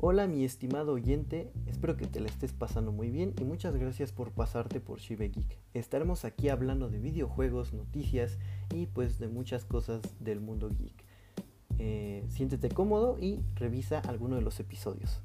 Hola mi estimado oyente, espero que te la estés pasando muy bien y muchas gracias por pasarte por Shibe Geek. Estaremos aquí hablando de videojuegos, noticias y pues de muchas cosas del mundo geek. Eh, siéntete cómodo y revisa alguno de los episodios.